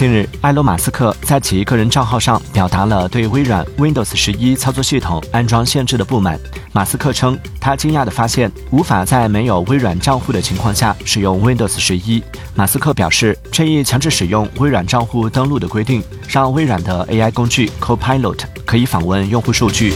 近日，埃隆·马斯克在其个人账号上表达了对微软 Windows 十一操作系统安装限制的不满。马斯克称，他惊讶地发现无法在没有微软账户的情况下使用 Windows 十一。马斯克表示，这一强制使用微软账户登录的规定，让微软的 AI 工具 Copilot 可以访问用户数据。